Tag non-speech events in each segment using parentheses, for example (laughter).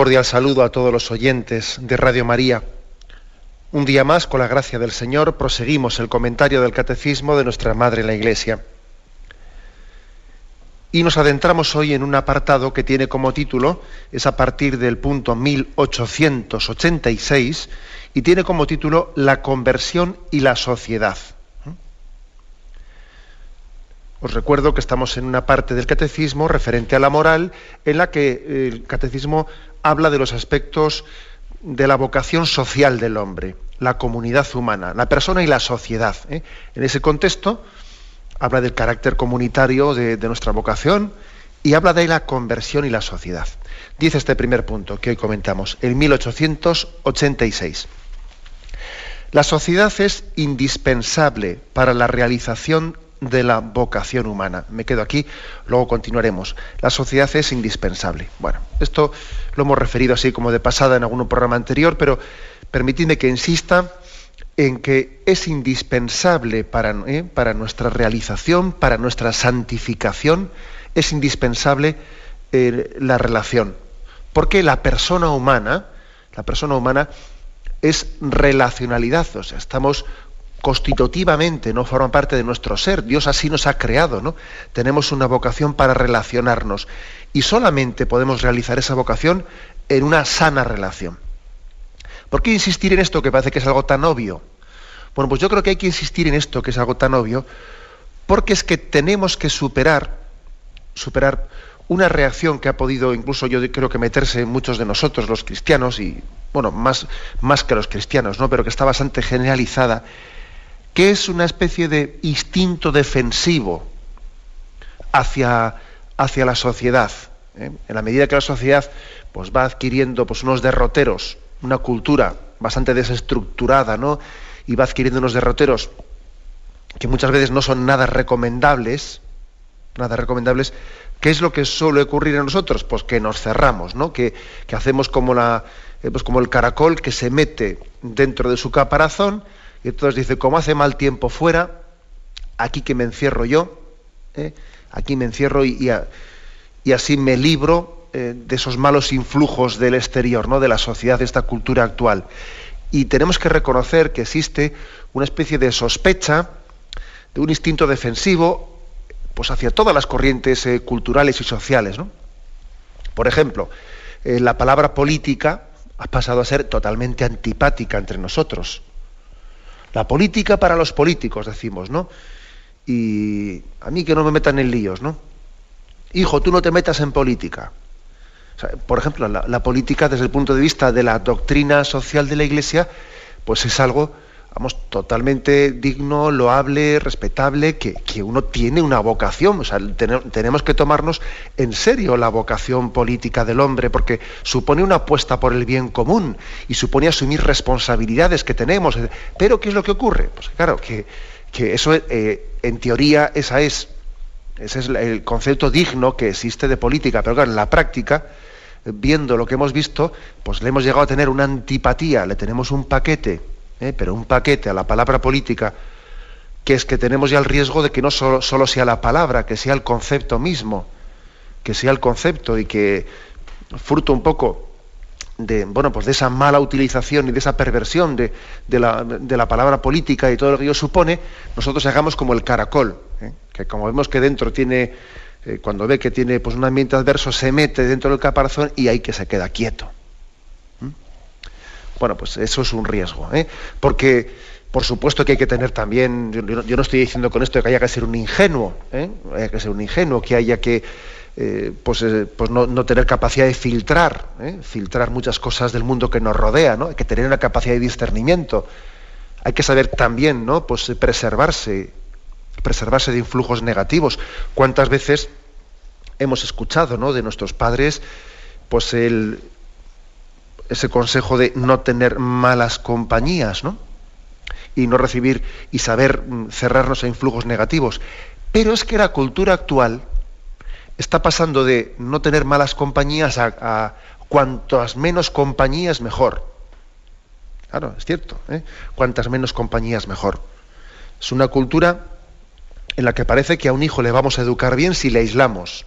Cordial saludo a todos los oyentes de Radio María. Un día más, con la gracia del Señor, proseguimos el comentario del Catecismo de nuestra Madre en la Iglesia. Y nos adentramos hoy en un apartado que tiene como título, es a partir del punto 1886, y tiene como título La conversión y la sociedad. Os recuerdo que estamos en una parte del catecismo referente a la moral en la que el catecismo habla de los aspectos de la vocación social del hombre, la comunidad humana, la persona y la sociedad. ¿eh? En ese contexto habla del carácter comunitario de, de nuestra vocación y habla de la conversión y la sociedad. Dice este primer punto que hoy comentamos, en 1886. La sociedad es indispensable para la realización de la vocación humana. Me quedo aquí, luego continuaremos. La sociedad es indispensable. Bueno, esto lo hemos referido así como de pasada en algún programa anterior, pero permitidme que insista en que es indispensable para, ¿eh? para nuestra realización, para nuestra santificación, es indispensable eh, la relación. Porque la persona humana, la persona humana es relacionalidad, o sea, estamos constitutivamente, no forma parte de nuestro ser. Dios así nos ha creado, ¿no? Tenemos una vocación para relacionarnos y solamente podemos realizar esa vocación en una sana relación. ¿Por qué insistir en esto que parece que es algo tan obvio? Bueno, pues yo creo que hay que insistir en esto que es algo tan obvio porque es que tenemos que superar superar una reacción que ha podido incluso yo creo que meterse en muchos de nosotros los cristianos y bueno, más más que los cristianos, ¿no? Pero que está bastante generalizada que es una especie de instinto defensivo hacia, hacia la sociedad. ¿eh? En la medida que la sociedad pues, va adquiriendo pues, unos derroteros, una cultura bastante desestructurada, ¿no? y va adquiriendo unos derroteros que muchas veces no son nada recomendables, nada recomendables, ¿qué es lo que suele ocurrir en nosotros? Pues que nos cerramos, ¿no? que, que hacemos como, la, eh, pues como el caracol que se mete dentro de su caparazón, y entonces dice, como hace mal tiempo fuera, aquí que me encierro yo, ¿eh? Aquí me encierro y, así me libro eh, de esos malos influjos del exterior, ¿no? de la sociedad, de esta cultura actual. Y tenemos que reconocer que existe una especie de sospecha, de un instinto defensivo, pues hacia todas las corrientes eh, culturales y sociales. ¿no? Por ejemplo, la palabra política ha pasado a ser totalmente antipática entre nosotros. La política para los políticos, decimos, ¿no? Y a mí que no me metan en líos, ¿no? Hijo, tú no te metas en política. por ejemplo, la, política desde el punto de vista de la doctrina social de la Iglesia, pues es algo, vamos, totalmente digno, loable, respetable, que, uno tiene una vocación. O sea, tenemos que tomarnos en serio la vocación política del hombre, porque supone una apuesta por el bien común y supone asumir responsabilidades que tenemos. Pero, ¿qué es lo que ocurre? Pues claro, que, eso, eh, en teoría, esa es, ese es el concepto digno que existe de política, pero claro, en la práctica, viendo lo que hemos visto, pues le hemos llegado a tener una antipatía, le tenemos un paquete ¿eh? pero un paquete a la palabra política, que es que tenemos ya el riesgo de que no solo, solo sea la palabra, que sea el concepto mismo, que sea el concepto y que fruto un poco de, bueno, pues de esa mala utilización y de esa perversión de, la, de la, palabra política y todo lo que ello supone, nosotros hagamos como el caracol, ¿eh? que como vemos que dentro tiene, eh, cuando ve que tiene pues, un ambiente adverso, se mete dentro del caparazón y ahí que se queda quieto. Bueno, pues eso es un riesgo, ¿eh? porque por supuesto que hay que tener también, yo, no estoy diciendo con esto que haya que ser un ingenuo, haya que ser un ingenuo, que haya que eh, pues, eh, pues no, tener capacidad de filtrar, filtrar muchas cosas del mundo que nos rodea, ¿no? Hay que tener una capacidad de discernimiento. Hay que saber también, ¿no? Pues preservarse, preservarse de influjos negativos. ¿Cuántas veces hemos escuchado, ¿no? De nuestros padres, pues el, ese consejo de no tener malas compañías, ¿no? Y no recibir y saber mm, cerrarnos a influjos negativos. Pero es que la cultura actual está pasando de no tener malas compañías a, cuantas menos compañías mejor. Claro, es cierto. ¿eh? Cuantas menos compañías mejor. Es una cultura en la que parece que a un hijo le vamos a educar bien si le aislamos.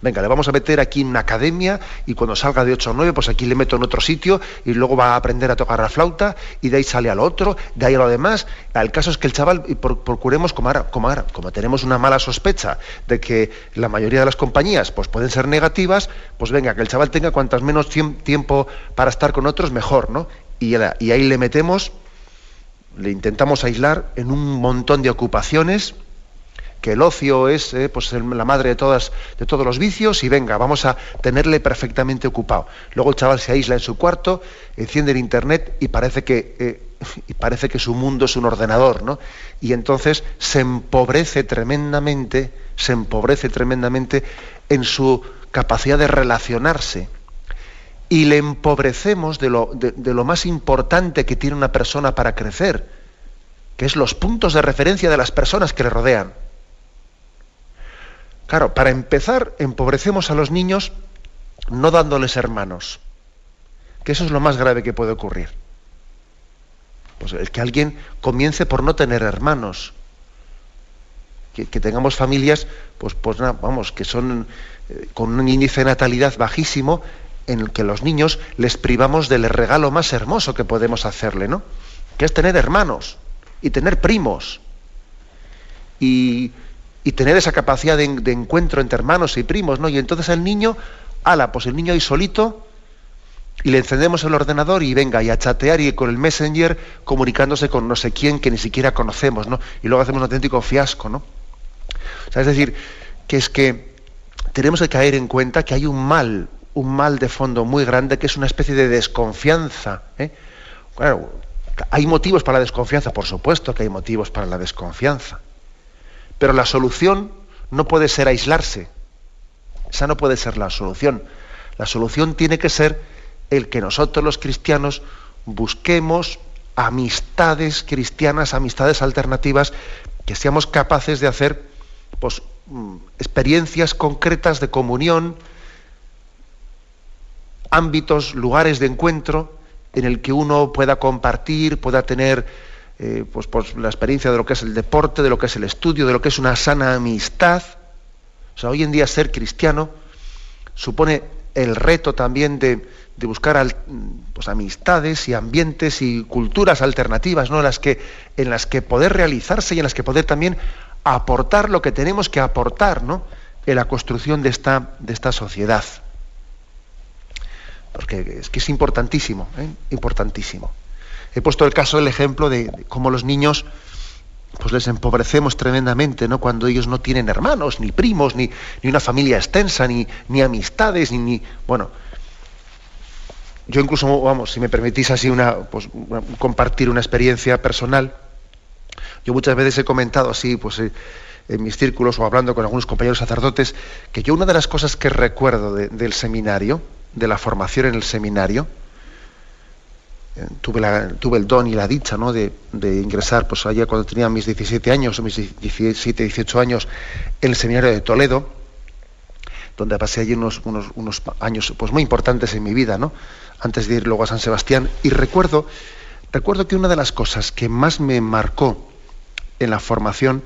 Venga, le vamos a meter aquí en una academia y cuando salga de 8 o 9, pues aquí le meto en otro sitio y luego va a aprender a tocar la flauta y de ahí sale al otro, de ahí a lo demás. El caso es que el chaval, procuremos, como ahora, como ahora, como tenemos una mala sospecha de que la mayoría de las compañías pues pueden ser negativas, pues venga, que el chaval tenga cuantas menos tiempo para estar con otros, mejor, ¿no? Y ahí le metemos, le intentamos aislar en un montón de ocupaciones que el ocio es eh, pues la madre de, todas, de todos los vicios y venga, vamos a tenerle perfectamente ocupado. Luego el chaval se aísla en su cuarto, enciende el internet y parece que, eh, (laughs) y parece que su mundo es un ordenador, ¿no? Y entonces se empobrece tremendamente, se empobrece tremendamente en su capacidad de relacionarse. Y le empobrecemos de lo, de lo más importante que tiene una persona para crecer, que es los puntos de referencia de las personas que le rodean. Claro, para empezar, empobrecemos a los niños no dándoles hermanos, que eso es lo más grave que puede ocurrir. Pues el que alguien comience por no tener hermanos, que, tengamos familias, pues, pues vamos, que son eh, con un índice de natalidad bajísimo, en el que los niños les privamos del regalo más hermoso que podemos hacerle, ¿no? Que es tener hermanos y tener primos. Y y tener esa capacidad de, encuentro entre hermanos y primos, ¿no? Y entonces el niño, ala, pues el niño ahí solito, y le encendemos el ordenador y venga, y a chatear y con el messenger comunicándose con no sé quién que ni siquiera conocemos, ¿no? Y luego hacemos un auténtico fiasco, ¿no? O sea, es decir, que es que tenemos que caer en cuenta que hay un mal, un mal de fondo muy grande que es una especie de desconfianza. ¿eh? Claro, hay motivos para la desconfianza, por supuesto que hay motivos para la desconfianza. Pero la solución no puede ser aislarse. Esa no puede ser la solución. La solución tiene que ser el que nosotros los cristianos busquemos amistades cristianas, amistades alternativas, que seamos capaces de hacer pues, mm, experiencias concretas de comunión, ámbitos, lugares de encuentro en el que uno pueda compartir, pueda tener eh, pues, pues, la experiencia de lo que es el deporte, de lo que es el estudio, de lo que es una sana amistad. O sea, hoy en día ser cristiano supone el reto también de, buscar pues, amistades y ambientes y culturas alternativas, ¿no? En las, que, en las que poder realizarse y en las que poder también aportar lo que tenemos que aportar ¿no? en la construcción de esta, de esta sociedad. Porque es que es importantísimo, ¿eh? importantísimo. He puesto el caso, el ejemplo de, cómo los niños pues les empobrecemos tremendamente, ¿no? Cuando ellos no tienen hermanos, ni primos, ni, una familia extensa, ni, ni amistades, ni, bueno. Yo incluso, vamos, si me permitís así una, pues, compartir una experiencia personal, yo muchas veces he comentado así, pues eh, en mis círculos o hablando con algunos compañeros sacerdotes, que yo una de las cosas que recuerdo del seminario, de la formación en el seminario, tuve, el don y la dicha ¿no? de, ingresar pues allá cuando tenía mis 17 años, mis 17, 18 años, en el seminario de Toledo, donde pasé allí unos, unos, años pues, muy importantes en mi vida, ¿no? antes de ir luego a San Sebastián. Y recuerdo, recuerdo que una de las cosas que más me marcó en la formación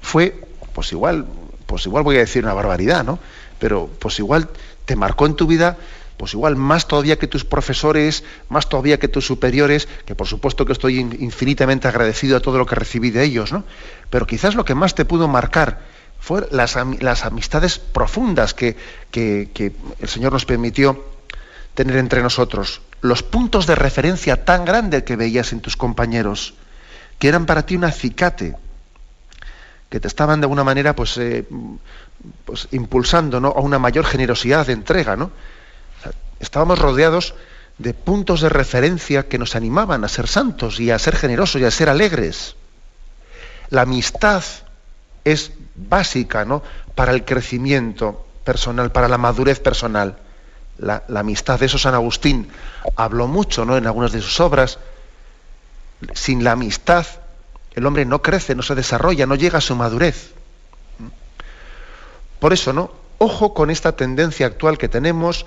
fue, pues igual, pues igual voy a decir una barbaridad, ¿no? Pero pues igual te marcó en tu vida pues igual más todavía que tus profesores, más todavía que tus superiores, que por supuesto que estoy infinitamente agradecido a todo lo que recibí de ellos, ¿no? Pero quizás lo que más te pudo marcar fue las, amistades profundas que, el Señor nos permitió tener entre nosotros, los puntos de referencia tan grandes que veías en tus compañeros, que eran para ti un acicate, que te estaban de alguna manera pues, eh, pues impulsando a una mayor generosidad de entrega. ¿no? Estábamos rodeados de puntos de referencia que nos animaban a ser santos y a ser generosos y a ser alegres. La amistad es básica ¿no? para el crecimiento personal, para la madurez personal. La, amistad, de eso San Agustín habló mucho ¿no? en algunas de sus obras. Sin la amistad el hombre no crece, no se desarrolla, no llega a su madurez. Por eso, ¿no? Ojo con esta tendencia actual que tenemos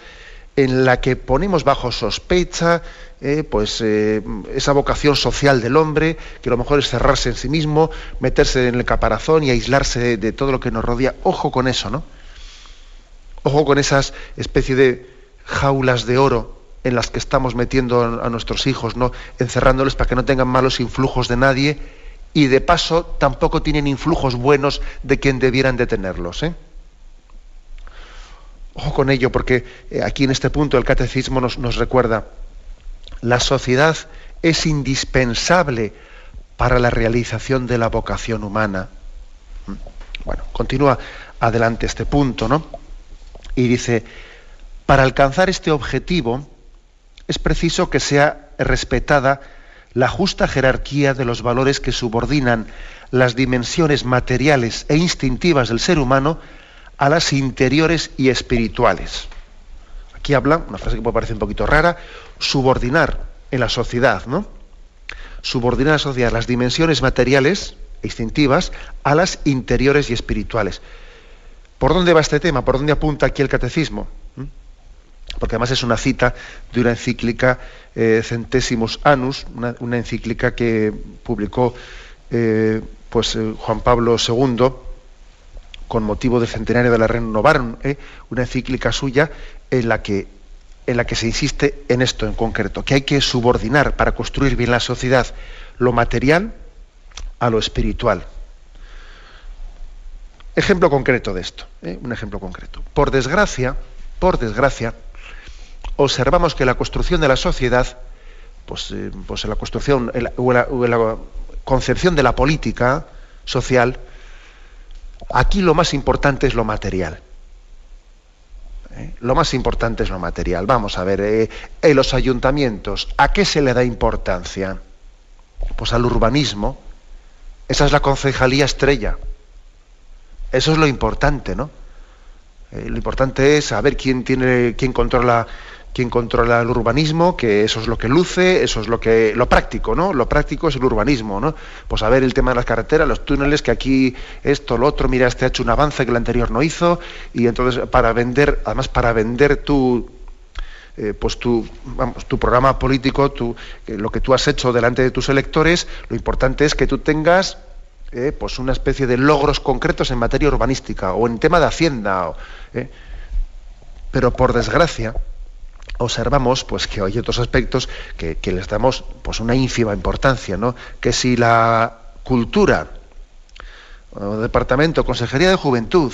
en la que ponemos bajo sospecha eh, pues, eh, esa vocación social del hombre, que lo mejor es cerrarse en sí mismo, meterse en el caparazón y aislarse de, todo lo que nos rodea. Ojo con eso, ¿no? Ojo con esas especie de jaulas de oro en las que estamos metiendo a nuestros hijos, ¿no? encerrándoles para que no tengan malos influjos de nadie y de paso tampoco tienen influjos buenos de quien debieran de tenerlos. ¿eh? Ojo con ello, porque eh, aquí en este punto el catecismo nos, recuerda, la sociedad es indispensable para la realización de la vocación humana. Mm. Bueno, continúa adelante este punto, ¿no? Y dice, para alcanzar este objetivo es preciso que sea respetada la justa jerarquía de los valores que subordinan las dimensiones materiales e instintivas del ser humano a las interiores y espirituales. Aquí habla, una frase que puede parecer un poquito rara, subordinar en la sociedad, ¿no? Subordinar a la sociedad las dimensiones materiales e instintivas a las interiores y espirituales. ¿Por dónde va este tema? ¿Por dónde apunta aquí el catecismo? ¿Mm? Porque además es una cita de una encíclica eh, Centésimos Anus, una, encíclica que publicó eh, pues, eh, Juan Pablo II con motivo del centenario de la Renovaron, ¿eh? una encíclica suya en la, que, en la que se insiste en esto en concreto, que hay que subordinar para construir bien la sociedad lo material a lo espiritual. Ejemplo concreto de esto, ¿eh? un ejemplo concreto. Por desgracia, por desgracia, observamos que la construcción de la sociedad, pues, eh, pues la construcción o la concepción de la política social, Aquí lo más importante es lo material. ¿Eh? Lo más importante es lo material. Vamos a ver, eh, en los ayuntamientos, ¿a qué se le da importancia? Pues al urbanismo. Esa es la concejalía estrella. Eso es lo importante, ¿no? Eh, lo importante es saber quién tiene, quién controla quien controla el urbanismo, que eso es lo que luce, eso es lo que lo práctico, ¿no? Lo práctico es el urbanismo, ¿no? Pues a ver el tema de las carreteras, los túneles, que aquí esto, lo otro, mira, este ha hecho un avance que el anterior no hizo, y entonces para vender, además para vender tu eh, pues tu, vamos, tu programa político, tu, lo que tú has hecho delante de tus electores, lo importante es que tú tengas eh, pues una especie de logros concretos en materia urbanística o en tema de hacienda. Eh. Pero por desgracia, observamos pues que hay otros aspectos que, les damos pues una ínfima importancia, ¿no? Que si la cultura, departamento, consejería de juventud,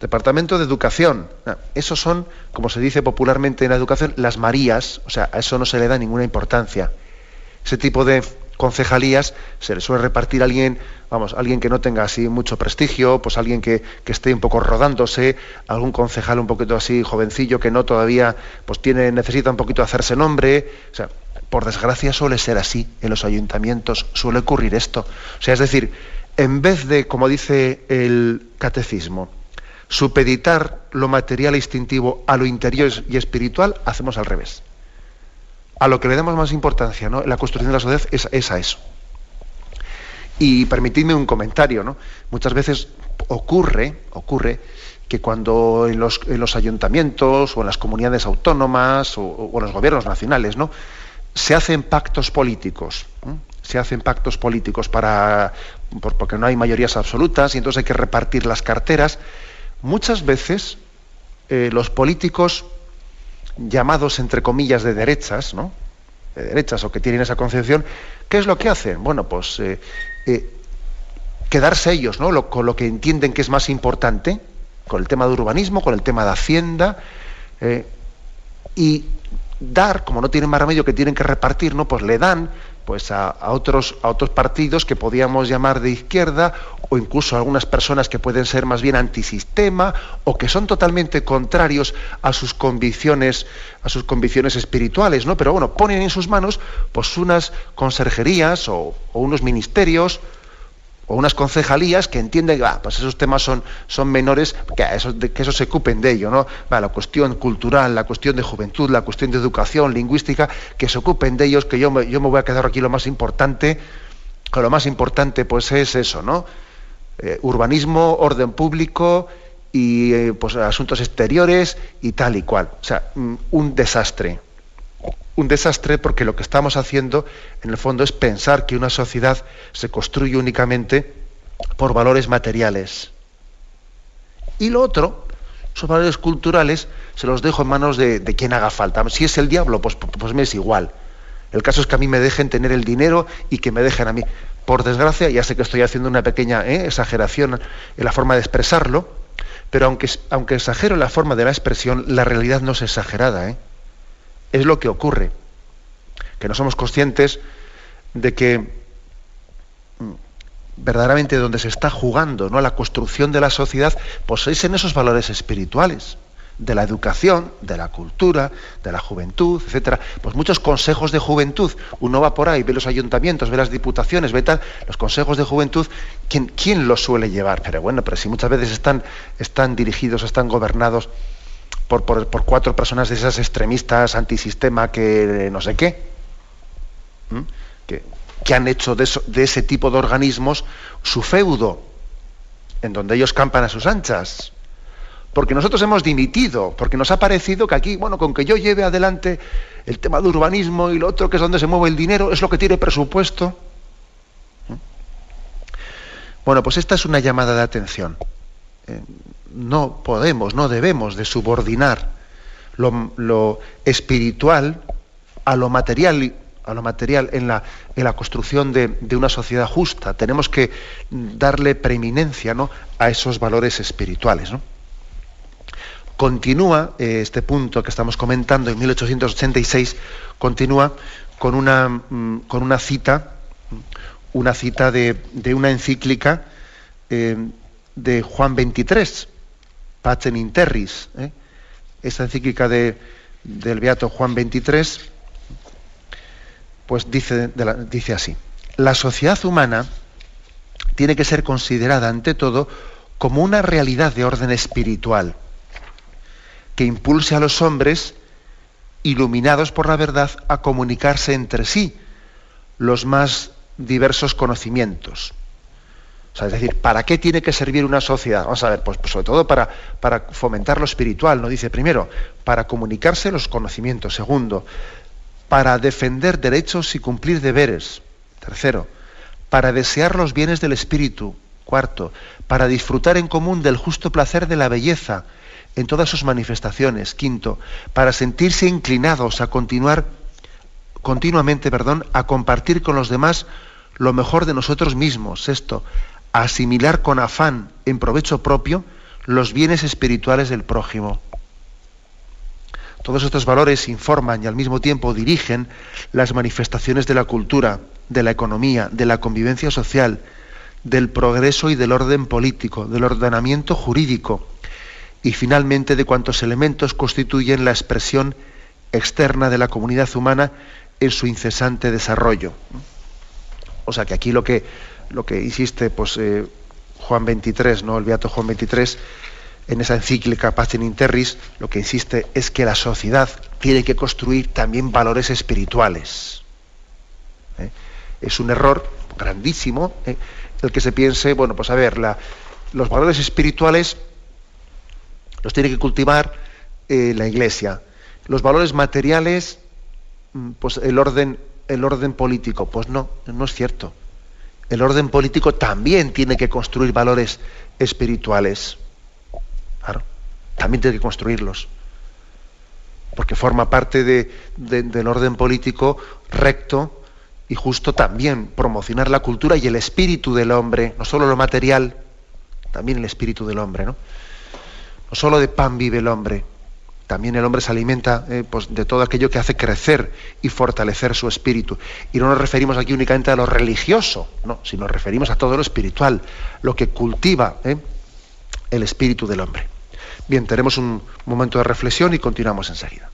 departamento de educación, esos son, como se dice popularmente en la educación, las Marías, o sea, a eso no se le da ninguna importancia. Ese tipo de concejalías se le suele repartir a alguien, vamos, alguien que no tenga así mucho prestigio, pues alguien que, esté un poco rodándose, algún concejal un poquito así jovencillo que no todavía pues tiene, necesita un poquito hacerse nombre. O sea, por desgracia suele ser así en los ayuntamientos, suele ocurrir esto. O sea, es decir, en vez de, como dice el catecismo, supeditar lo material e instintivo a lo interior y espiritual, hacemos al revés a lo que le damos más importancia ¿no? la construcción de la sociedad es, a eso. Y permitidme un comentario, ¿no? Muchas veces ocurre, ocurre que cuando en los, en los ayuntamientos o en las comunidades autónomas o, en los gobiernos nacionales, ¿no? se hacen pactos políticos, se hacen pactos políticos para porque no hay mayorías absolutas y entonces hay que repartir las carteras. Muchas veces eh, los políticos llamados entre comillas de derechas, ¿no? de derechas o que tienen esa concepción, ¿qué es lo que hacen? Bueno, pues eh, eh, quedarse ellos ¿no? con lo que entienden que es más importante, con el tema de urbanismo, con el tema de hacienda, eh, y dar, como no tienen más remedio que tienen que repartir, ¿no? pues le dan pues a, otros, a otros partidos que podíamos llamar de izquierda o incluso algunas personas que pueden ser más bien antisistema o que son totalmente contrarios a sus convicciones a sus convicciones espirituales no pero bueno ponen en sus manos pues unas conserjerías o unos ministerios o unas concejalías que entienden que pues esos temas son, son menores, que eso, que eso se ocupen de ello, ¿no? la cuestión cultural, la cuestión de juventud, la cuestión de educación, lingüística, que se ocupen de ellos, que yo me, yo me voy a quedar aquí lo más importante, que lo más importante pues es eso, ¿no? Eh, urbanismo, orden público y eh, pues asuntos exteriores y tal y cual. O sea, mm, un desastre un desastre porque lo que estamos haciendo en el fondo es pensar que una sociedad se construye únicamente por valores materiales. Y lo otro, esos valores culturales, se los dejo en manos de, quien haga falta. Si es el diablo, pues, pues, me es igual. El caso es que a mí me dejen tener el dinero y que me dejen a mí. Por desgracia, ya sé que estoy haciendo una pequeña ¿eh? exageración en la forma de expresarlo, pero aunque, aunque exagero la forma de la expresión, la realidad no es exagerada. ¿eh? Es lo que ocurre, que no somos conscientes de que mm, verdaderamente donde se está jugando ¿no? la construcción de la sociedad, pues es en esos valores espirituales, de la educación, de la cultura, de la juventud, etcétera. Pues muchos consejos de juventud, uno va por ahí, ve los ayuntamientos, ve las diputaciones, ve tal, los consejos de juventud, ¿quién, quién los suele llevar? Pero bueno, pero si muchas veces están, están dirigidos, están gobernados por, cuatro personas de esas extremistas antisistema que no sé qué, que, han hecho de, de, ese tipo de organismos su feudo, en donde ellos campan a sus anchas. Porque nosotros hemos dimitido, porque nos ha parecido que aquí, bueno, con que yo lleve adelante el tema de urbanismo y lo otro, que es donde se mueve el dinero, es lo que tiene presupuesto. Bueno, pues esta es una llamada de atención. Eh, no podemos, no debemos de subordinar lo, espiritual a lo material, a lo material en, la, en la construcción de, una sociedad justa. Tenemos que darle preeminencia ¿no? a esos valores espirituales. Continúa eh, este punto que estamos comentando en 1886, continúa con una, mm, con una cita, una cita de, una encíclica eh, de Juan 23, Pacem in Terris, ¿eh? encíclica de, del Beato Juan 23, pues dice, dice así, la sociedad humana tiene que ser considerada ante todo como una realidad de orden espiritual que impulse a los hombres iluminados por la verdad a comunicarse entre sí los más diversos conocimientos es decir, ¿para qué tiene que servir una sociedad? Vamos a ver, pues, pues, sobre todo para, para fomentar lo espiritual, ¿no? Dice primero, para comunicarse los conocimientos. Segundo, para defender derechos y cumplir deberes. Tercero, para desear los bienes del espíritu. Cuarto, para disfrutar en común del justo placer de la belleza en todas sus manifestaciones. Quinto, para sentirse inclinados a continuar continuamente, perdón, a compartir con los demás lo mejor de nosotros mismos. Sexto, asimilar con afán en provecho propio los bienes espirituales del prójimo. Todos estos valores informan y al mismo tiempo dirigen las manifestaciones de la cultura, de la economía, de la convivencia social, del progreso y del orden político, del ordenamiento jurídico y finalmente de cuantos elementos constituyen la expresión externa de la comunidad humana en su incesante desarrollo. O sea que aquí lo que lo que insiste pues, eh, Juan 23, ¿no? el Beato Juan 23, en esa encíclica Pacem in Terris, lo que insiste es que la sociedad tiene que construir también valores espirituales. ¿eh? Es un error grandísimo ¿eh? el que se piense, bueno, pues a ver, los valores espirituales los tiene que cultivar la Iglesia. Los valores materiales, mm, pues el orden, el orden político, pues no, no es cierto el orden político también tiene que construir valores espirituales. Claro, también tiene que construirlos. Porque forma parte del orden político recto y justo también promocionar la cultura y el espíritu del hombre, no solo lo material, también el espíritu del hombre, ¿no? No solo de pan vive el hombre, también el hombre se alimenta eh, pues, de todo aquello que hace crecer y fortalecer su espíritu. Y no nos referimos aquí únicamente a lo religioso, no, sino nos referimos a todo lo espiritual, lo que cultiva eh, el espíritu del hombre. Bien, tenemos un momento de reflexión y continuamos enseguida.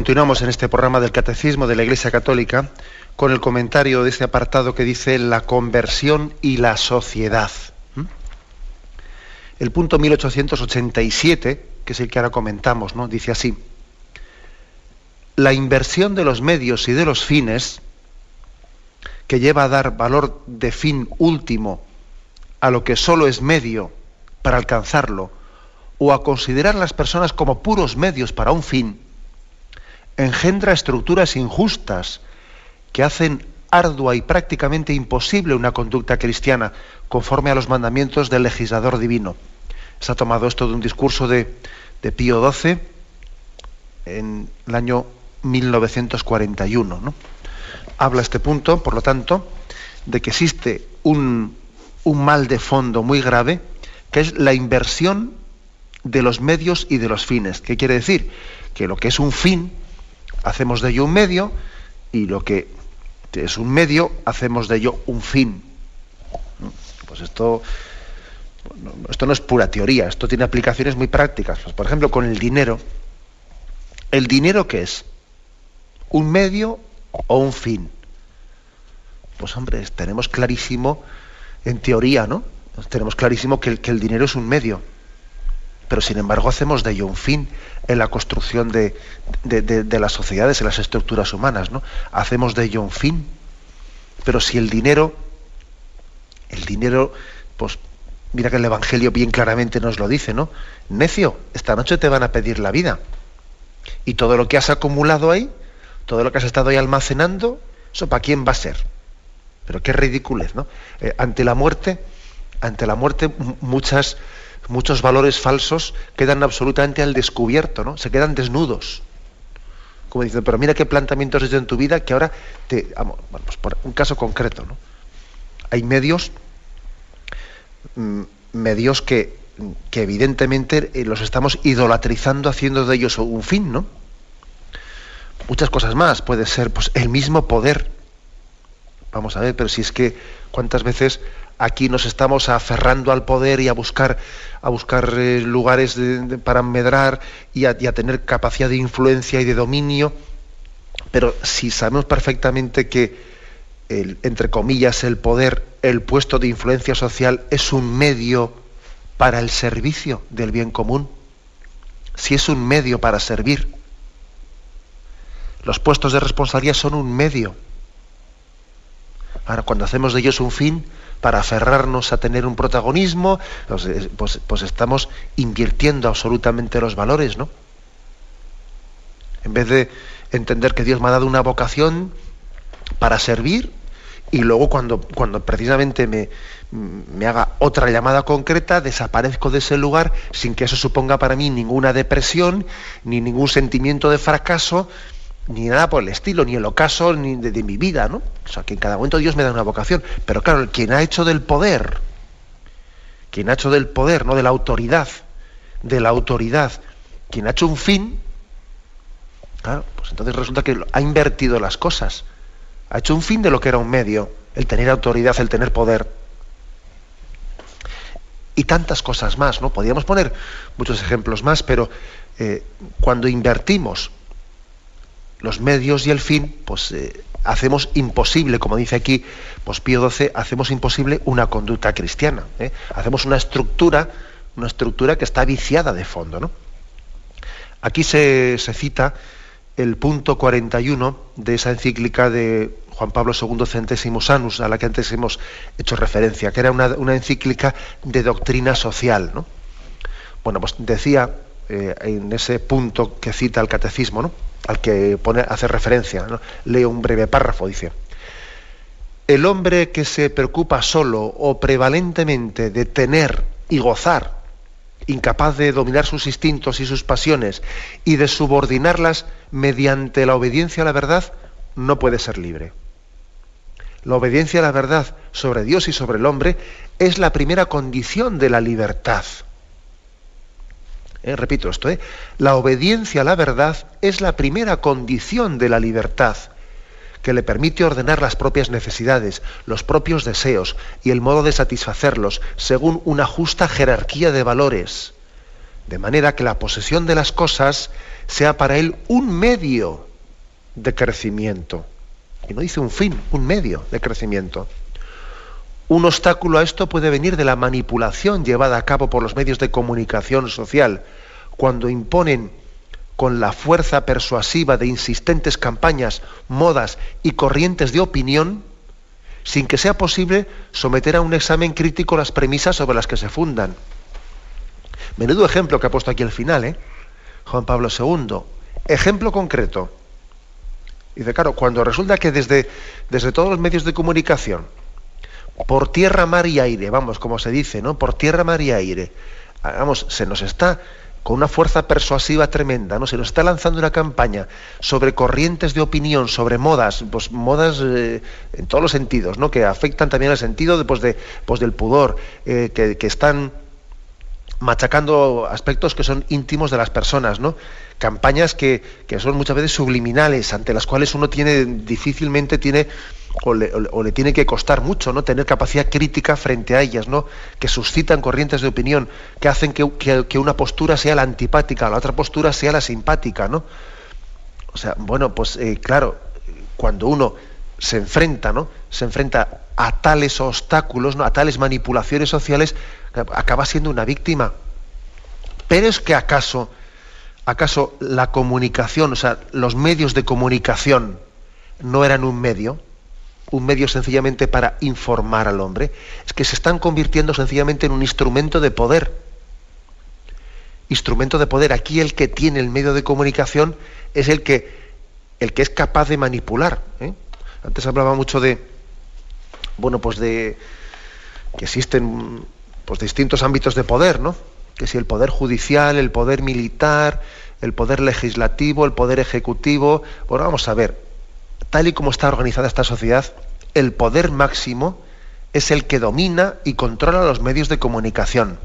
Continuamos en este programa del Catecismo de la Iglesia Católica con el comentario de este apartado que dice la conversión y la sociedad. El punto 1887, que es el que ahora comentamos, ¿no? dice así, la inversión de los medios y de los fines, que lleva a dar valor de fin último a lo que solo es medio para alcanzarlo, o a considerar las personas como puros medios para un fin, engendra estructuras injustas que hacen ardua y prácticamente imposible una conducta cristiana conforme a los mandamientos del legislador divino. Se ha tomado esto de un discurso de, Pío XII en el año 1941. ¿no? Habla este punto, por lo tanto, de que existe un, un mal de fondo muy grave, que es la inversión de los medios y de los fines. ¿Qué quiere decir? Que lo que es un fin hacemos de ello un medio y lo que es un medio hacemos de ello un fin. Pues esto, esto no es pura teoría, esto tiene aplicaciones muy prácticas. Pues por ejemplo, con el dinero. ¿El dinero qué es? ¿Un medio o un fin? Pues hombre, tenemos clarísimo, en teoría, ¿no? Tenemos clarísimo que que el dinero es un medio pero sin embargo hacemos de ello un fin en la construcción de, las sociedades, en las estructuras humanas, ¿no? Hacemos de ello un fin. Pero si el dinero, el dinero, pues mira que el Evangelio bien claramente nos lo dice, ¿no? Necio, esta noche te van a pedir la vida. Y todo lo que has acumulado ahí, todo lo que has estado ahí almacenando, ¿eso para quién va a ser? Pero qué ridiculez, ¿no? Eh, ante la muerte, ante la muerte muchas muchos valores falsos quedan absolutamente al descubierto, ¿no? Se quedan desnudos. Como dicen, pero mira qué planteamientos has hecho en tu vida que ahora te. Bueno, pues por un caso concreto, ¿no? Hay medios, mm, medios que, que evidentemente eh, los estamos idolatrizando, haciendo de ellos un fin, ¿no? Muchas cosas más. Puede ser pues, el mismo poder. Vamos a ver, pero si es que cuántas veces aquí nos estamos aferrando al poder y a buscar, a buscar eh, lugares para medrar y a, tener capacidad de influencia y de dominio, pero si sabemos perfectamente que, entre comillas, el poder, el puesto de influencia social es un medio para el servicio del bien común, si es un medio para servir, los puestos de responsabilidad son un medio. Ahora, cuando hacemos de ellos un fin para aferrarnos a tener un protagonismo, pues, pues, pues estamos invirtiendo absolutamente los valores, ¿no? En vez de entender que Dios me ha dado una vocación para servir y luego cuando, cuando precisamente me, me haga otra llamada concreta, desaparezco de ese lugar sin que eso suponga para mí ninguna depresión, ni ningún sentimiento de fracaso, ni nada por el estilo, ni el ocaso ni de, mi vida, ¿no? O sea, que en cada momento Dios me da una vocación. Pero claro, quien ha hecho del poder, quien ha hecho del poder, no de la autoridad, de la autoridad, quien ha hecho un fin, claro, pues entonces resulta que ha invertido las cosas. Ha hecho un fin de lo que era un medio, el tener autoridad, el tener poder y tantas cosas más, ¿no? Podríamos poner muchos ejemplos más, pero eh, cuando invertimos los medios y el fin, pues eh, hacemos imposible, como dice aquí pues Pío XII, hacemos imposible una conducta cristiana. ¿eh? Hacemos una estructura, una estructura que está viciada de fondo. ¿no? Aquí se, cita el punto 41 de esa encíclica de Juan Pablo II Centésimos Anus, a la que antes hemos hecho referencia, que era una, encíclica de doctrina social. ¿no? Bueno, pues decía eh, en ese punto que cita el catecismo, ¿no? Al que pone, hace referencia, leo un breve párrafo, dice, el hombre que se preocupa solo o prevalentemente de tener y gozar, incapaz de dominar sus instintos y sus pasiones y de subordinarlas mediante la obediencia a la verdad, no puede ser libre. La obediencia a la verdad sobre Dios y sobre el hombre es la primera condición de la libertad. Eh, repito esto, ¿eh? la obediencia a la verdad es la primera condición de la libertad, que le permite ordenar las propias necesidades, los propios deseos y el modo de satisfacerlos según una justa jerarquía de valores, de manera que la posesión de las cosas sea para él un medio de crecimiento y no dice un fin, un medio de crecimiento. Un obstáculo a esto puede venir de la manipulación llevada a cabo por los medios de comunicación social, cuando imponen con la fuerza persuasiva de insistentes campañas, modas y corrientes de opinión, sin que sea posible someter a un examen crítico las premisas sobre las que se fundan. Menudo ejemplo que ha puesto aquí al final, ¿eh? Juan Pablo II. Ejemplo concreto. Dice, claro, cuando resulta que desde, desde todos los medios de comunicación, por tierra, mar y aire, vamos, como se dice, ¿no? Por tierra, mar y aire, vamos, se nos está con una fuerza persuasiva tremenda, ¿no? Se nos está lanzando una campaña sobre corrientes de opinión, sobre modas, pues modas eh, en todos los sentidos, ¿no? Que afectan también al sentido pues, de, pues, del pudor, eh, que, que, están machacando aspectos que son íntimos de las personas, ¿no? Campañas que, son muchas veces subliminales, ante las cuales uno tiene difícilmente tiene o le, tiene que costar mucho, ¿no? Tener capacidad crítica frente a ellas, ¿no? Que suscitan corrientes de opinión, que hacen que, una postura sea la antipática, la otra postura sea la simpática, ¿no? O sea, bueno, pues eh, claro, cuando uno se enfrenta, ¿no? Se enfrenta a tales obstáculos, ¿no? a tales manipulaciones sociales, acaba siendo una víctima. Pero es que acaso, acaso la comunicación, o sea, los medios de comunicación no eran un medio, un medio sencillamente para informar al hombre, es que se están convirtiendo sencillamente en un instrumento de poder. Instrumento de poder. Aquí el que tiene el medio de comunicación es el que, el que es capaz de manipular. ¿eh? Antes hablaba mucho de, bueno, pues de que existen pues, distintos ámbitos de poder, ¿no? Que si el poder judicial, el poder militar, el poder legislativo, el poder ejecutivo. Bueno, vamos a ver, tal y como está organizada esta sociedad, el poder máximo es el que domina y controla los medios de comunicación,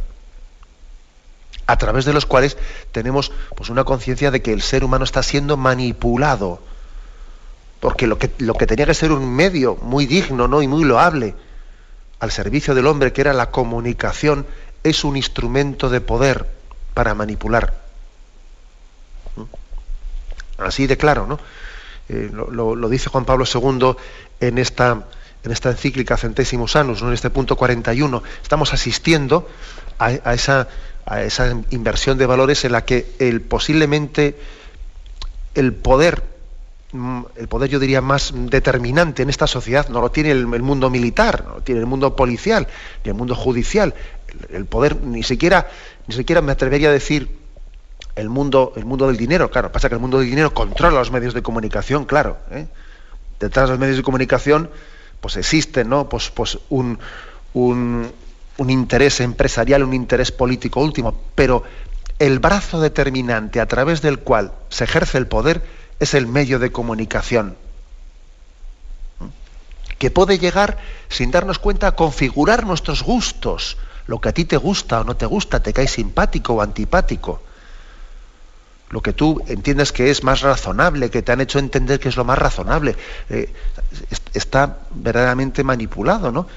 a través de los cuales tenemos pues, una conciencia de que el ser humano está siendo manipulado, porque lo que, lo que tenía que ser un medio muy digno ¿no? y muy loable, al servicio del hombre, que era la comunicación, es un instrumento de poder para manipular. ¿Mm? Así de claro, ¿no? Eh, lo, dice Juan Pablo II en esta, en esta encíclica Centésimos Anus, ¿no? en este punto 41. Estamos asistiendo a, esa, a esa inversión de valores en la que el, posiblemente el poder mm, el poder yo diría más determinante en esta sociedad no lo tiene el, mundo militar, no lo tiene el mundo policial, ni el mundo judicial. El, poder ni siquiera, ni siquiera me atrevería a decir el mundo, el mundo del dinero. Claro, pasa que el mundo del dinero controla los medios de comunicación, claro. ¿eh? Detrás de los medios de comunicación, pues existe, ¿no? Pues, pues un, un, un interés empresarial, un interés político último, pero el brazo determinante a través del cual se ejerce el poder es el medio de comunicación, que puede llegar, sin darnos cuenta, a configurar nuestros gustos, lo que a ti te gusta o no te gusta, te cae simpático o antipático, lo que tú entiendes que es más razonable, que te han hecho entender que es lo más razonable, eh, está verdaderamente manipulado, ¿no?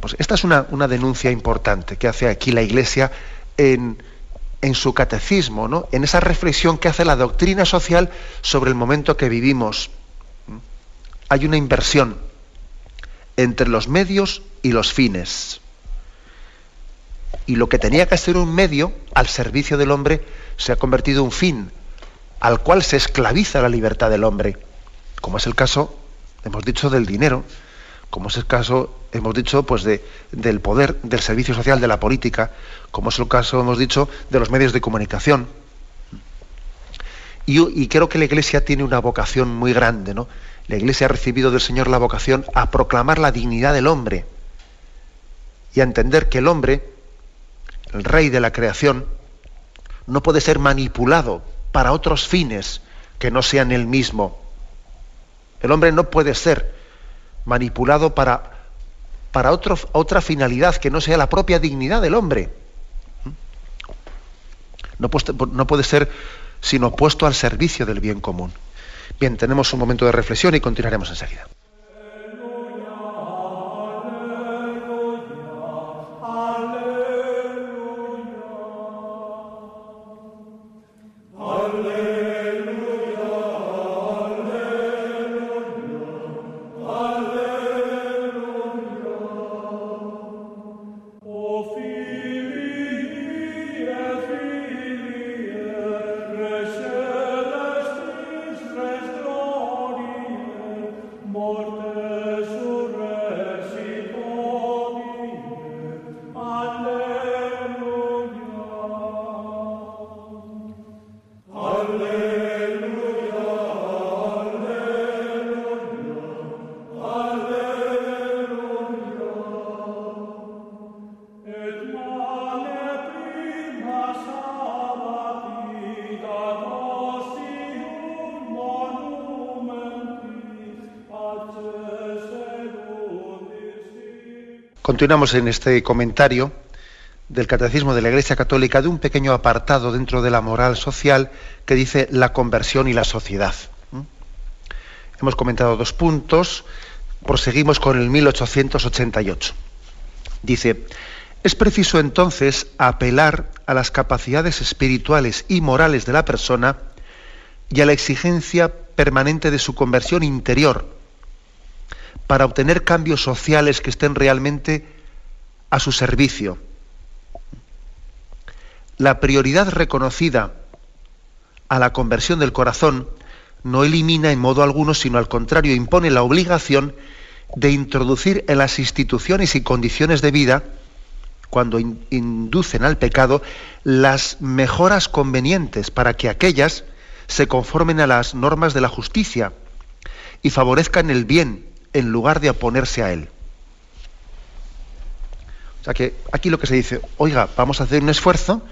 Pues esta es una, una denuncia importante que hace aquí la Iglesia en, en su catecismo, ¿no? en esa reflexión que hace la doctrina social sobre el momento que vivimos. Hay una inversión entre los medios y los fines. Y lo que tenía que ser un medio al servicio del hombre se ha convertido un fin al cual se esclaviza la libertad del hombre, como es el caso, hemos dicho, del dinero, como es el caso, hemos dicho, pues de, del poder, del servicio social, de la política, como es el caso, hemos dicho, de los medios de comunicación. Y, creo que la Iglesia tiene una vocación muy grande, ¿no? La Iglesia ha recibido del Señor la vocación a proclamar la dignidad del hombre y a entender que el hombre, el rey de la creación, no puede ser manipulado para otros fines que no sean el mismo. El hombre no puede ser manipulado para, para otra finalidad que no sea la propia dignidad del hombre. No, no puede ser sino puesto al servicio del bien común. Bien, tenemos un momento de reflexión y continuaremos enseguida. Continuamos en este comentario del Catecismo de la Iglesia Católica de un pequeño apartado dentro de la moral social que dice la conversión y la sociedad. Hemos comentado dos puntos, proseguimos con el 1888. Dice, es preciso entonces apelar a las capacidades espirituales y morales de la persona y a la exigencia permanente de su conversión interior para obtener cambios sociales que estén realmente a su servicio. La prioridad reconocida a la conversión del corazón no elimina en modo alguno, sino al contrario, impone la obligación de introducir en las instituciones y condiciones de vida, cuando inducen al pecado, las mejoras convenientes para que aquellas se conformen a las normas de la justicia y favorezcan el bien en lugar de oponerse a él. O sea que aquí lo que se dice, oiga, vamos a hacer un esfuerzo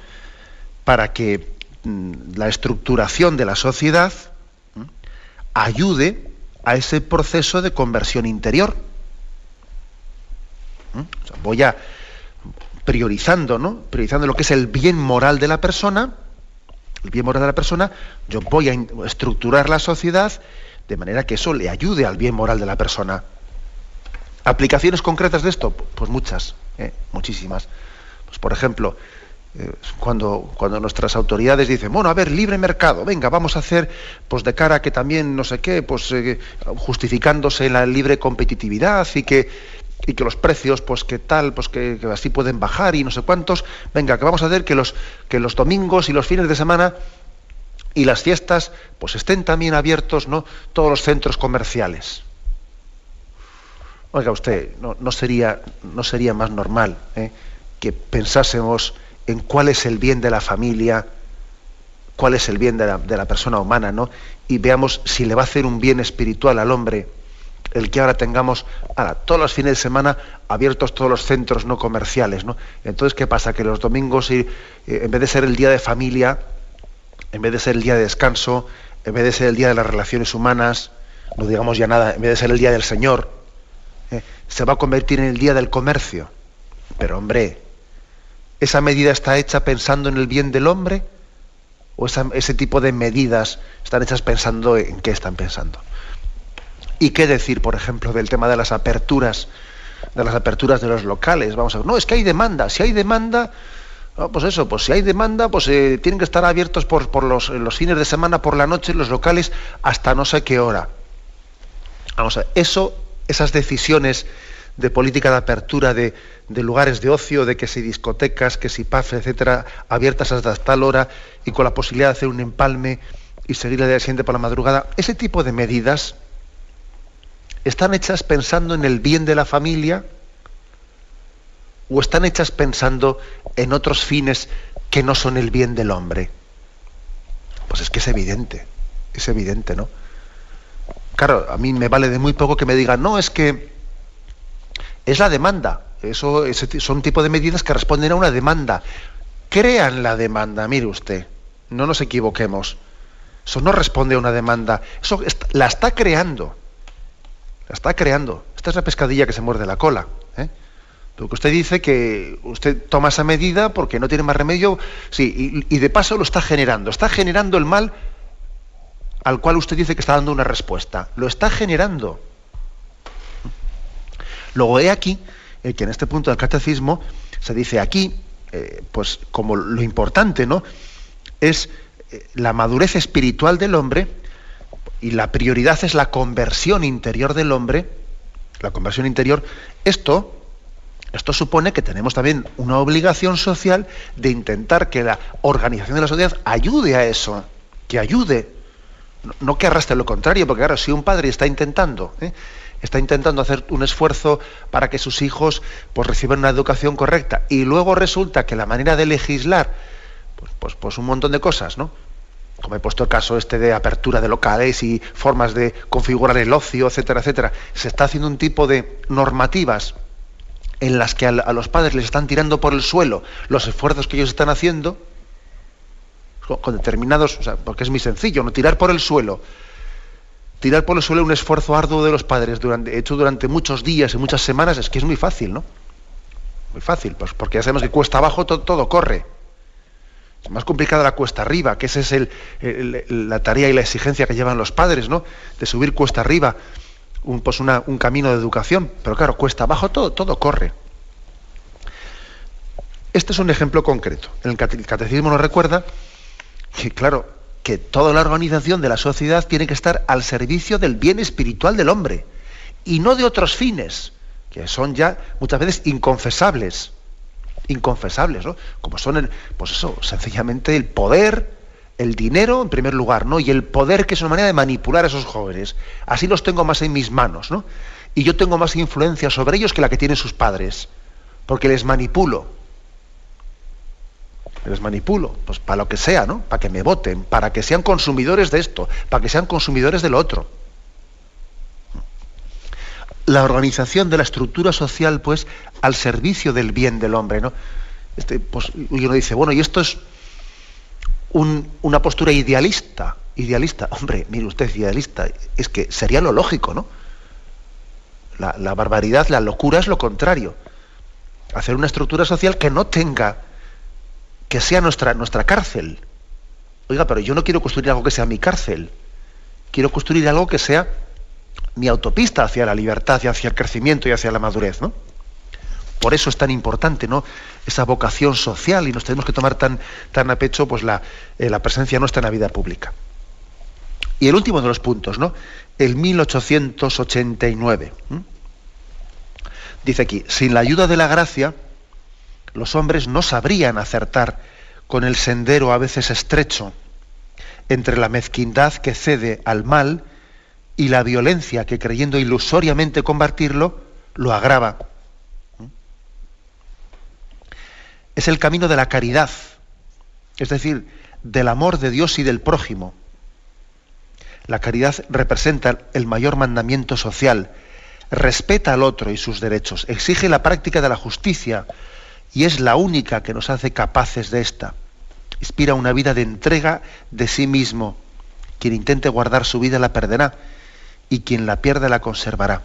para que mm, la estructuración de la sociedad ayude a ese proceso de conversión interior. voy a priorizando, ¿no? Priorizando lo que es el bien moral de la persona, el bien moral de la persona, yo voy a estructurar la sociedad de manera que eso le ayude al bien moral de la persona. ¿Aplicaciones concretas de esto? Pues muchas, ¿eh? muchísimas. Pues por ejemplo, eh, cuando, cuando nuestras autoridades dicen, bueno, a ver, libre mercado, venga, vamos a hacer, pues de cara a que también, no sé qué, pues eh, justificándose la libre competitividad y que, y que los precios, pues que tal, pues que, que, así pueden bajar y no sé cuántos, venga, que vamos a hacer que los, que los domingos y los fines de semana y las fiestas, pues estén también abiertos, ¿no? Todos los centros comerciales. Oiga usted, no, sería, no sería más normal ¿eh? que pensásemos en cuál es el bien de la familia, cuál es el bien de la, persona humana, ¿no? Y veamos si le va a hacer un bien espiritual al hombre el que ahora tengamos ahora, todos los fines de semana abiertos todos los centros no comerciales, ¿no? Entonces, ¿qué pasa? Que los domingos, eh, en vez de ser el día de familia, en vez de ser el día de descanso, en vez de ser el día de las relaciones humanas, no digamos ya nada, en vez de ser el día del Señor, eh, se va a convertir en el día del comercio. Pero hombre, ¿esa medida está hecha pensando en el bien del hombre? ¿O ese tipo de medidas están hechas pensando en qué están pensando? ¿Y qué decir, por ejemplo, del tema de las aperturas, de las aperturas de los locales? Vamos a ver, no, es que hay demanda. Si hay demanda, pues eso, pues si hay demanda, pues eh, tienen que estar abiertos por, los, los, fines de semana, por la noche, los locales, hasta no sé qué hora. Vamos a ver, eso, esas decisiones de política de apertura de, lugares de ocio, de que si discotecas, que si PAF, etcétera, abiertas hasta tal hora y con la posibilidad de hacer un empalme y seguir el día siguiente por la madrugada, ese tipo de medidas están hechas pensando en el bien de la familia o están hechas pensando en otros fines que no son el bien del hombre. Pues es que es evidente, es evidente, ¿no? Claro, a mí me vale de muy poco que me digan, no, es que es la demanda. Eso son tipo de medidas que responden a una demanda. Crean la demanda, mire usted, no nos equivoquemos. Eso no responde a una demanda, eso la está creando. La está creando. Esta es la pescadilla que se muerde la cola. ¿eh? Porque usted dice que usted toma esa medida porque no tiene más remedio, sí, y, y de paso lo está generando. Está generando el mal al cual usted dice que está dando una respuesta. Lo está generando. Luego he aquí eh, que en este punto del catecismo se dice aquí, eh, pues como lo importante, ¿no? Es eh, la madurez espiritual del hombre y la prioridad es la conversión interior del hombre, la conversión interior. Esto, esto supone que tenemos también una obligación social de intentar que la organización de la sociedad ayude a eso, que ayude, no, que arrastre lo contrario, porque ahora si un padre está intentando está intentando hacer un esfuerzo para que sus hijos pues, reciban una educación correcta y luego resulta que la manera de legislar, pues, pues, pues, un montón de cosas, ¿no? Como he puesto el caso este de apertura de locales y formas de configurar el ocio, etcétera, etcétera, se está haciendo un tipo de normativas en las que a, los padres les están tirando por el suelo los esfuerzos que ellos están haciendo, con determinados, porque es muy sencillo, no tirar por el suelo tirar por el suelo un esfuerzo arduo de los padres durante, hecho durante muchos días y muchas semanas es que es muy fácil, ¿no? Muy fácil, pues porque ya sabemos que cuesta abajo todo, corre. Es más complicada la cuesta arriba, que esa es el, la tarea y la exigencia que llevan los padres, ¿no? De subir cuesta arriba, un, pues un camino de educación. Pero claro, cuesta abajo todo, todo corre. Este es un ejemplo concreto. El catecismo nos recuerda que, claro, que toda la organización de la sociedad tiene que estar al servicio del bien espiritual del hombre y no de otros fines, que son ya muchas veces inconfesables. Inconfesables, ¿no? Como son, el, pues eso, sencillamente el poder, el dinero en primer lugar, ¿no? Y el poder que es una manera de manipular a esos jóvenes. Así los tengo más en mis manos, ¿no? Y yo tengo más influencia sobre ellos que la que tienen sus padres, porque les manipulo les manipulo, pues para lo que sea, ¿no? Para que me voten, para que sean consumidores de esto, para que sean consumidores del otro. La organización de la estructura social, pues, al servicio del bien del hombre, ¿no? Este, pues, y uno dice, bueno, y esto es una postura idealista, idealista. Hombre, mire usted, idealista, es que sería lo lógico, ¿no? La, barbaridad, la locura es lo contrario. Hacer una estructura social que no tenga que sea nuestra, nuestra cárcel. Oiga, pero yo no quiero construir algo que sea mi cárcel. Quiero construir algo que sea mi autopista hacia la libertad y hacia el crecimiento y hacia la madurez, ¿no? Por eso es tan importante, ¿no? Esa vocación social y nos tenemos que tomar tan, tan a pecho pues, la, eh, la presencia nuestra en la vida pública. Y el último de los puntos, ¿no? El 1889. Dice aquí, sin la ayuda de la gracia, los hombres no sabrían acertar con el sendero a veces estrecho entre la mezquindad que cede al mal y la violencia que creyendo ilusoriamente combatirlo, lo agrava. Es el camino de la caridad, es decir, del amor de Dios y del prójimo. La caridad representa el mayor mandamiento social, respeta al otro y sus derechos, exige la práctica de la justicia y es la única que nos hace capaces de esta. Inspira una vida de entrega de sí mismo. Quien intente guardar su vida la perderá y quien la pierde la conservará.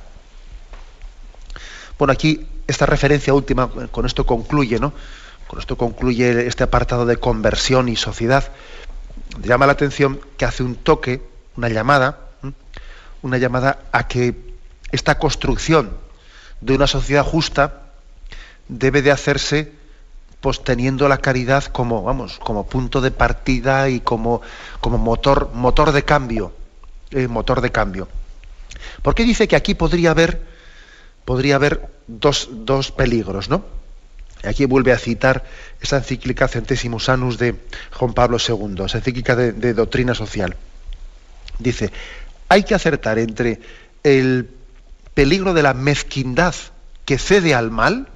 Bueno, aquí esta referencia última, con esto concluye, ¿no? Con esto concluye este apartado de conversión y sociedad. Llama la atención que hace un toque, una llamada, una llamada a que esta construcción de una sociedad justa debe de hacerse pues teniendo la caridad como vamos como punto de partida y como, como motor motor de cambio eh, motor de cambio. ¿por qué dice que aquí podría haber podría haber dos, dos peligros no Aquí vuelve a citar esa encíclica Centésimos Anus de Juan Pablo II, esa encíclica de, doctrina social. Dice, hay que acertar entre el peligro de la mezquindad que cede al mal,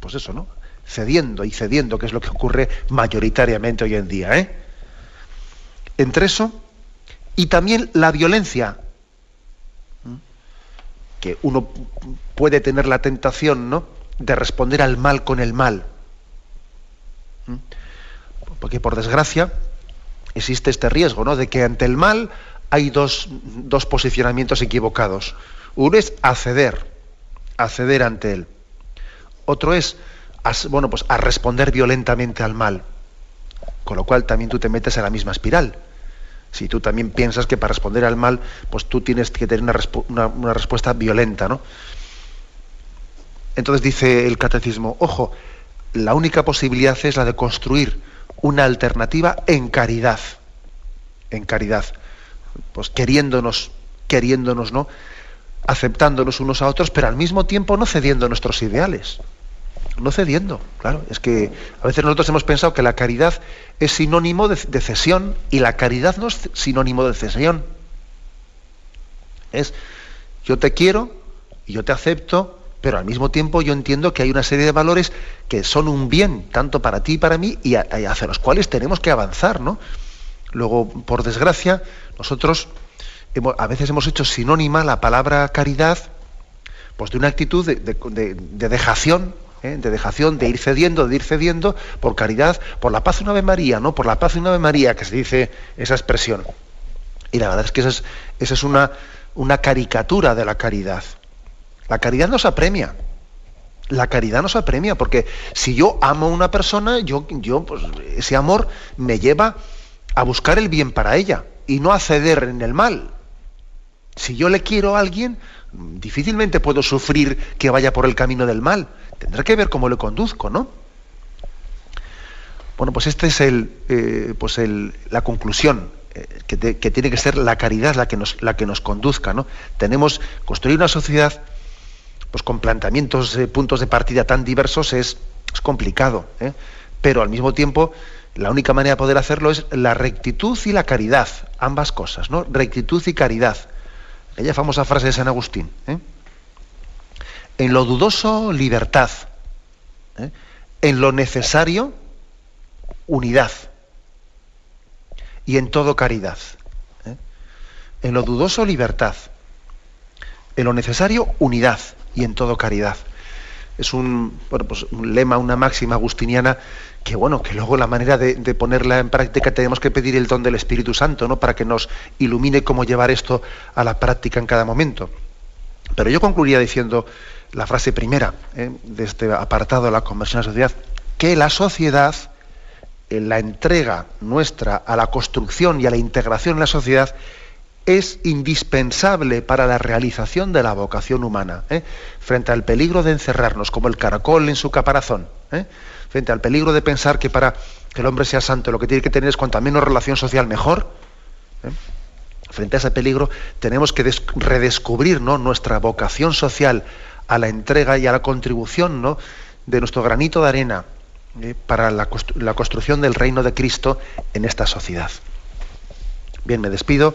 pues eso, ¿no? Cediendo y cediendo, que es lo que ocurre mayoritariamente hoy en día, ¿eh? Entre eso y también la violencia, que uno puede tener la tentación, ¿no? De responder al mal con el mal. ¿Mm? Porque por desgracia existe este riesgo, ¿no? De que ante el mal hay dos, posicionamientos equivocados. Uno es acceder, acceder ante él. Otro es, bueno, pues a responder violentamente al mal. Con lo cual también tú te metes en la misma espiral. Si tú también piensas que para responder al mal, pues tú tienes que tener una, una respuesta violenta, ¿no? Entonces dice el catecismo, ojo, la única posibilidad es la de construir una alternativa en caridad, en caridad, pues queriéndonos, queriéndonos, ¿no? aceptándonos unos a otros, pero al mismo tiempo no cediendo nuestros ideales. No cediendo, claro. Es que a veces nosotros hemos pensado que la caridad es sinónimo de, de cesión y la caridad no es sinónimo de cesión. Es yo te quiero y yo te acepto pero al mismo tiempo yo entiendo que hay una serie de valores que son un bien, tanto para ti y para mí, y, hacia los cuales tenemos que avanzar, ¿no? Luego, por desgracia, nosotros a veces hemos hecho sinónima la palabra caridad, pues de una actitud de, dejación, ¿eh? de dejación, de ir cediendo, de ir cediendo, por caridad, por la paz de una Ave María, ¿no? Por la paz de una Ave María, que se dice esa expresión. Y la verdad es que esa es, esa es una, una caricatura de la caridad. La caridad nos apremia. La caridad nos apremia, porque si yo amo a una persona, yo, yo pues, ese amor me lleva a buscar el bien para ella y no a ceder en el mal. Si yo le quiero a alguien, difícilmente puedo sufrir que vaya por el camino del mal. Tendrá que ver cómo le conduzco, ¿no? Bueno, pues esta es el, eh, pues la conclusión, eh, que, que, tiene que ser la caridad la que nos, la que nos conduzca, ¿no? Tenemos construir una sociedad pues con planteamientos, puntos de partida tan diversos es, complicado. ¿eh? Pero al mismo tiempo, la única manera de poder hacerlo es la rectitud y la caridad, ambas cosas, ¿no? Rectitud y caridad. Aquella famosa frase de San Agustín. En lo dudoso, libertad. En lo necesario, unidad. Y en todo, caridad. En lo dudoso, libertad. En lo necesario, unidad y en todo caridad. Es un, bueno, pues un lema, una máxima agustiniana que bueno, que luego la manera de, ponerla en práctica tenemos que pedir el don del Espíritu Santo, ¿no? Para que nos ilumine cómo llevar esto a la práctica en cada momento. Pero yo concluiría diciendo la frase primera ¿eh? de este apartado la conversión a la sociedad, que la sociedad, en la entrega nuestra a la construcción y a la integración en la sociedad, es indispensable para la realización de la vocación humana, ¿eh? frente al peligro de encerrarnos como el caracol en su caparazón, ¿eh? frente al peligro de pensar que para que el hombre sea santo lo que tiene que tener es cuanta menos relación social mejor. ¿eh? Frente a ese peligro tenemos que redescubrir ¿no? nuestra vocación social a la entrega y a la contribución ¿no? de nuestro granito de arena para la construcción del reino de Cristo en esta sociedad. Bien, me despido